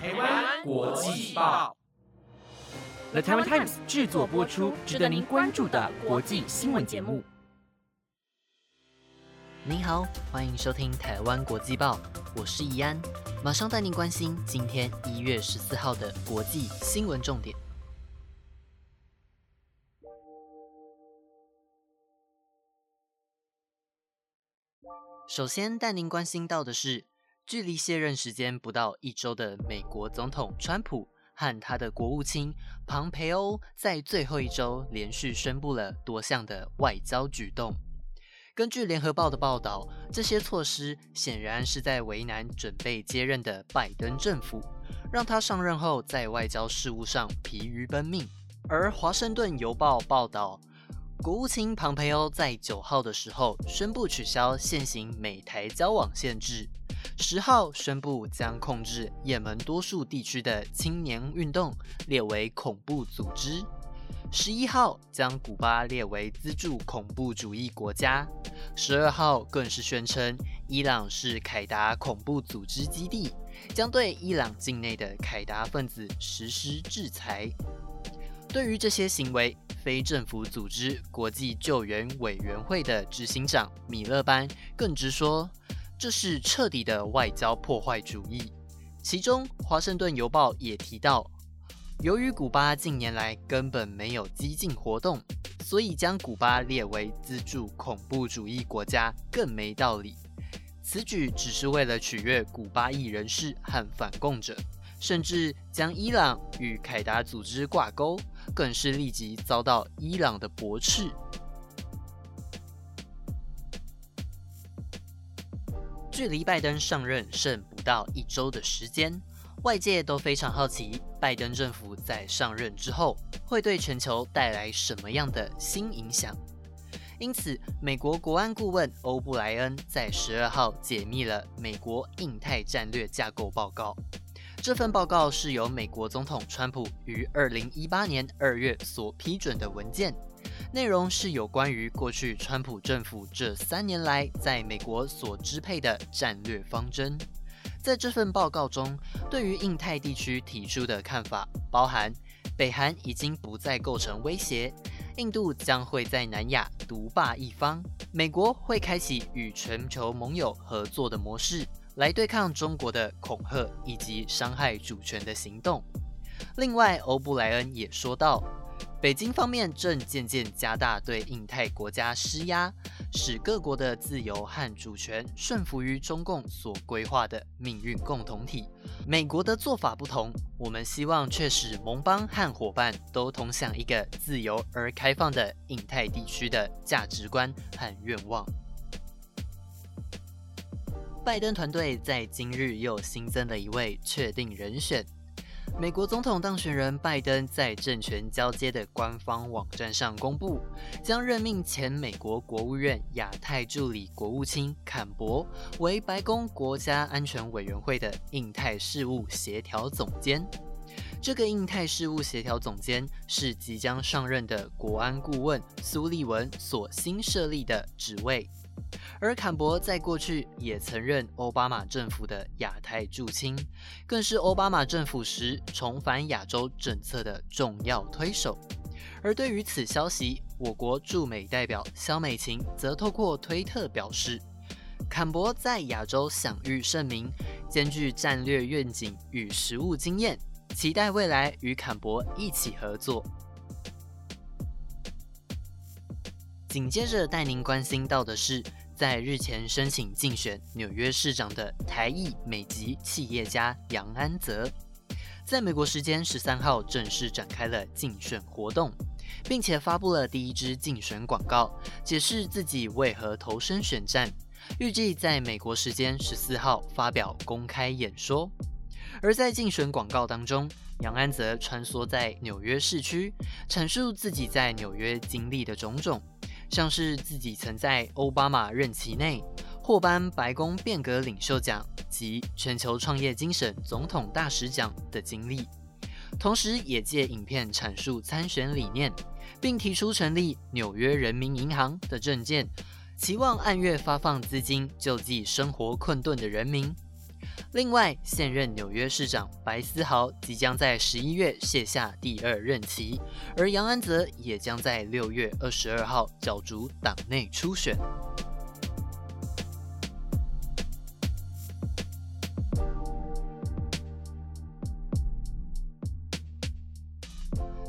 台湾国际报，The Taiwan Times 制作播出，值得您关注的国际新闻节目。您好，欢迎收听台湾国际报，我是怡安，马上带您关心今天一月十四号的国际新闻重点。首先带您关心到的是，距离卸任时间不到一周的美国总统川普和他的国务卿庞培欧，在最后一周连续宣布了多项的外交举动。根据联合报的报道，这些措施显然是在为难准备接任的拜登政府，让他上任后在外交事务上疲于奔命。而华盛顿邮报报道。国务卿庞培欧在九号的时候宣布取消现行美台交往限制，十号宣布将控制也门多数地区的青年运动列为恐怖组织，十一号将古巴列为资助恐怖主义国家，十二号更是宣称伊朗是凯达恐怖组织基地，将对伊朗境内的凯达分子实施制裁。对于这些行为，非政府组织国际救援委员会的执行长米勒班更直说，这是彻底的外交破坏主义。其中，《华盛顿邮报》也提到，由于古巴近年来根本没有激进活动，所以将古巴列为资助恐怖主义国家更没道理。此举只是为了取悦古巴裔人士和反共者，甚至将伊朗与凯达组织挂钩。更是立即遭到伊朗的驳斥。距离拜登上任剩不到一周的时间，外界都非常好奇，拜登政府在上任之后会对全球带来什么样的新影响。因此，美国国安顾问欧布莱恩在十二号解密了美国印太战略架构报告。这份报告是由美国总统川普于二零一八年二月所批准的文件，内容是有关于过去川普政府这三年来在美国所支配的战略方针。在这份报告中，对于印太地区提出的看法包含：北韩已经不再构成威胁，印度将会在南亚独霸一方，美国会开启与全球盟友合作的模式。来对抗中国的恐吓以及伤害主权的行动。另外，欧布莱恩也说到，北京方面正渐渐加大对印太国家施压，使各国的自由和主权顺服于中共所规划的命运共同体。美国的做法不同，我们希望却使盟邦和伙伴都同享一个自由而开放的印太地区的价值观和愿望。拜登团队在今日又新增了一位确定人选。美国总统当选人拜登在政权交接的官方网站上公布，将任命前美国国务院亚太助理国务卿坎伯为白宫国家安全委员会的印太事务协调总监。这个印太事务协调总监是即将上任的国安顾问苏利文所新设立的职位。而坎伯在过去也曾任奥巴马政府的亚太驻青，更是奥巴马政府时重返亚洲政策的重要推手。而对于此消息，我国驻美代表肖美琴则透过推特表示，坎伯在亚洲享誉盛名，兼具战略愿景与实务经验，期待未来与坎伯一起合作。紧接着带您关心到的是。在日前申请竞选纽约市长的台裔美籍企业家杨安泽，在美国时间十三号正式展开了竞选活动，并且发布了第一支竞选广告，解释自己为何投身选战，预计在美国时间十四号发表公开演说。而在竞选广告当中，杨安泽穿梭在纽约市区，阐述自己在纽约经历的种种。像是自己曾在奥巴马任期内获颁白宫变革领袖奖及全球创业精神总统大使奖的经历，同时也借影片阐述参选理念，并提出成立纽约人民银行的政见，期望按月发放资金救济生活困顿的人民。另外，现任纽约市长白思豪即将在十一月卸下第二任期，而杨安泽也将在六月二十二号角逐党内初选。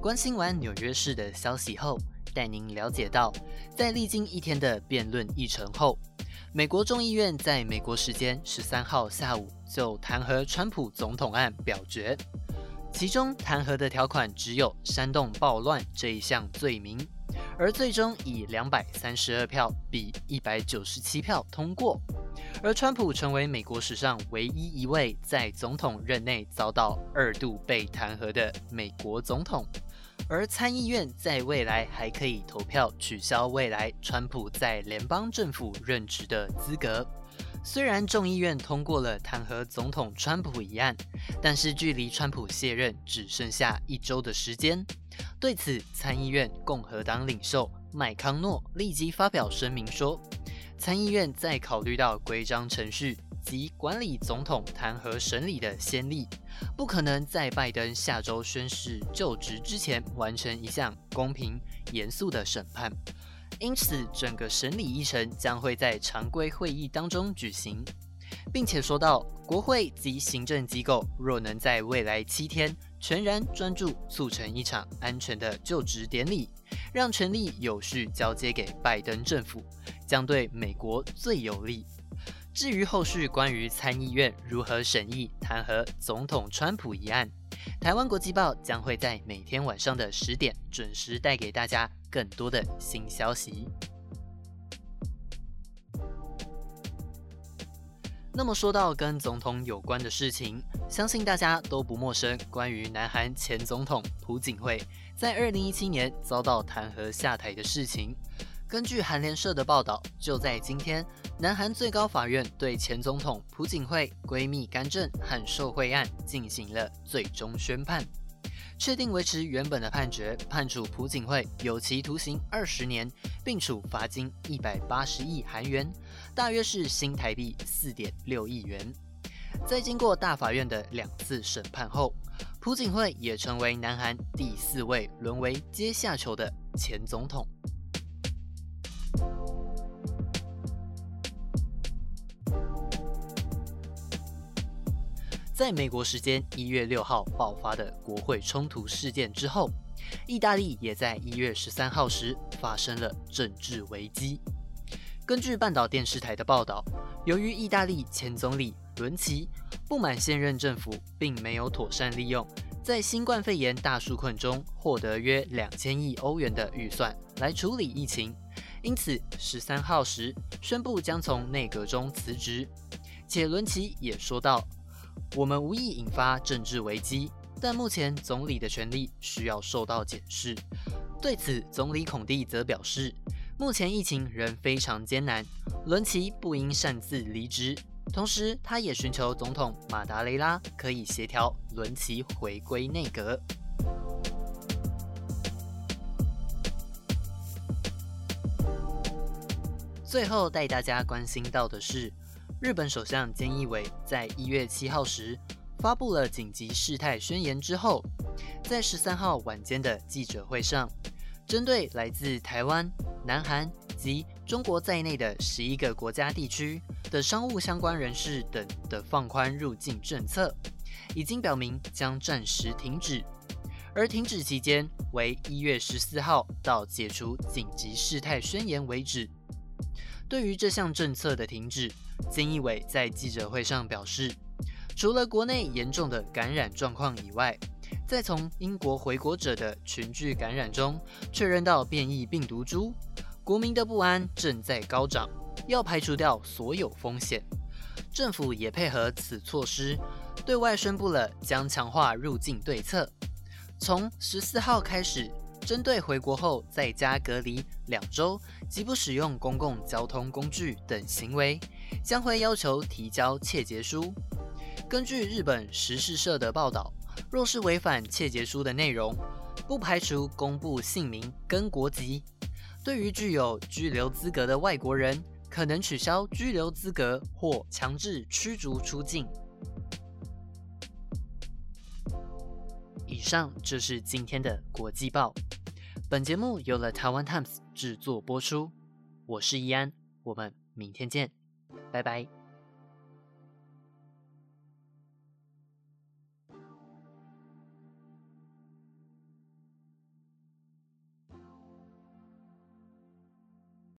关心完纽约市的消息后，带您了解到，在历经一天的辩论议程后，美国众议院在美国时间十三号下午就弹劾川普总统案表决，其中弹劾的条款只有煽动暴乱这一项罪名，而最终以两百三十二票比一百九十七票通过，而川普成为美国史上唯一一位在总统任内遭到二度被弹劾的美国总统。而参议院在未来还可以投票取消未来川普在联邦政府任职的资格。虽然众议院通过了弹劾总统川普一案，但是距离川普卸任只剩下一周的时间。对此，参议院共和党领袖麦康诺立即发表声明说，参议院在考虑到规章程序。及管理总统弹劾审理的先例，不可能在拜登下周宣誓就职之前完成一项公平严肃的审判，因此整个审理议程将会在常规会议当中举行，并且说到国会及行政机构若能在未来七天全然专注促成一场安全的就职典礼，让权力有序交接给拜登政府，将对美国最有利。至于后续关于参议院如何审议弹劾总统川普一案，台湾国际报将会在每天晚上的十点准时带给大家更多的新消息。那么说到跟总统有关的事情，相信大家都不陌生。关于南韩前总统朴槿惠在二零一七年遭到弹劾下台的事情。根据韩联社的报道，就在今天，南韩最高法院对前总统朴槿惠闺蜜干政和受贿案进行了最终宣判，确定维持原本的判决，判处朴槿惠有期徒刑二十年，并处罚金一百八十亿韩元，大约是新台币四点六亿元。在经过大法院的两次审判后，朴槿惠也成为南韩第四位沦为阶下囚的前总统。在美国时间一月六号爆发的国会冲突事件之后，意大利也在一月十三号时发生了政治危机。根据半岛电视台的报道，由于意大利前总理伦齐不满现任政府并没有妥善利用在新冠肺炎大纾困中获得约两千亿欧元的预算来处理疫情，因此十三号时宣布将从内阁中辞职。且伦齐也说到。我们无意引发政治危机，但目前总理的权力需要受到检视。对此，总理孔蒂则表示，目前疫情仍非常艰难，伦齐不应擅自离职。同时，他也寻求总统马达雷拉可以协调伦齐回归内阁。最后带大家关心到的是。日本首相菅义伟在一月七号时发布了紧急事态宣言之后，在十三号晚间的记者会上，针对来自台湾、南韩及中国在内的十一个国家地区的商务相关人士等的放宽入境政策，已经表明将暂时停止，而停止期间为一月十四号到解除紧急事态宣言为止。对于这项政策的停止，菅义伟在记者会上表示，除了国内严重的感染状况以外，在从英国回国者的群聚感染中确认到变异病毒株，国民的不安正在高涨，要排除掉所有风险。政府也配合此措施，对外宣布了将强化入境对策，从十四号开始。针对回国后在家隔离两周、即不使用公共交通工具等行为，将会要求提交切结书。根据日本时事社的报道，若是违反切结书的内容，不排除公布姓名跟国籍。对于具有居留资格的外国人，可能取消居留资格或强制驱逐出境。以上就是今天的国际报。本节目由了台湾 Times 制作播出，我是易安，我们明天见，拜拜。